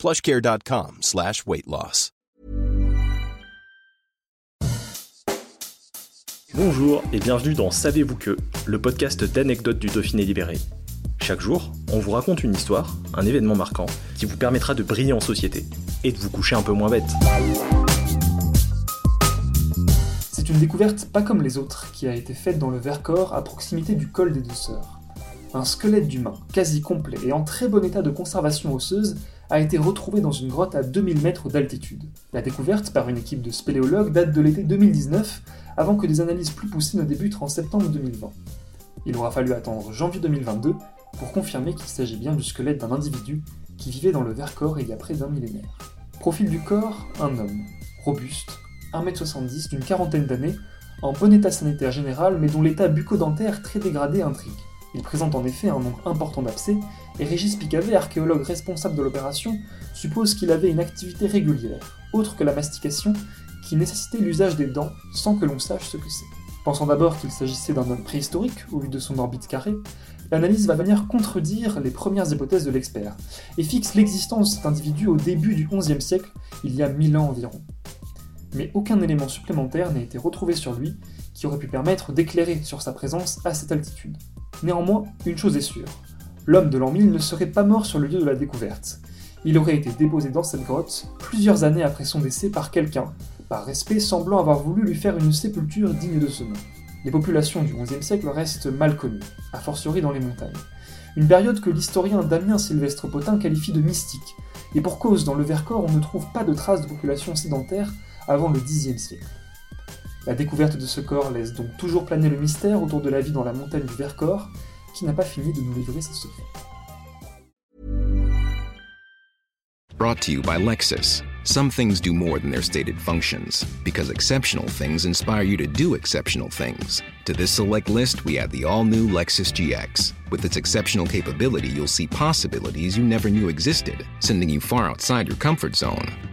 plushcare.com slash weight loss. Bonjour et bienvenue dans Savez-vous que, le podcast d'anecdotes du Dauphiné libéré. Chaque jour, on vous raconte une histoire, un événement marquant, qui vous permettra de briller en société et de vous coucher un peu moins bête. C'est une découverte pas comme les autres qui a été faite dans le Vercors à proximité du col des Deux Sœurs. Un squelette d'humain, quasi complet et en très bon état de conservation osseuse, a été retrouvé dans une grotte à 2000 mètres d'altitude. La découverte par une équipe de spéléologues date de l'été 2019, avant que des analyses plus poussées ne débutent en septembre 2020. Il aura fallu attendre janvier 2022 pour confirmer qu'il s'agit bien du squelette d'un individu qui vivait dans le Vercors il y a près d'un millénaire. Profil du corps, un homme, robuste, 1m70 d'une quarantaine d'années, en bon état sanitaire général mais dont l'état bucco-dentaire très dégradé intrigue. Il présente en effet un nombre important d'abcès, et Régis Picavet, archéologue responsable de l'opération, suppose qu'il avait une activité régulière, autre que la mastication, qui nécessitait l'usage des dents sans que l'on sache ce que c'est. Pensant d'abord qu'il s'agissait d'un homme préhistorique au vu de son orbite carrée, l'analyse va venir contredire les premières hypothèses de l'expert, et fixe l'existence de cet individu au début du XIe siècle, il y a 1000 ans environ. Mais aucun élément supplémentaire n'a été retrouvé sur lui qui aurait pu permettre d'éclairer sur sa présence à cette altitude. Néanmoins, une chose est sûre, l'homme de l'an 1000 ne serait pas mort sur le lieu de la découverte. Il aurait été déposé dans cette grotte plusieurs années après son décès par quelqu'un, par respect semblant avoir voulu lui faire une sépulture digne de ce nom. Les populations du XIe siècle restent mal connues, a fortiori dans les montagnes. Une période que l'historien Damien Sylvestre Potin qualifie de mystique, et pour cause dans le Vercors on ne trouve pas de traces de population sédentaire avant le Xe siècle. La découverte de ce corps laisse donc toujours planer le mystère autour de la vie dans la montagne du Vercors, qui n'a pas fini de nous livrer ses secrets. Brought to you by Lexus. Some things do more than their stated functions, because exceptional things inspire you to do exceptional things. To this select list, we add the all new Lexus GX. With its exceptional capability, you'll see possibilities you never knew existed, sending you far outside your comfort zone.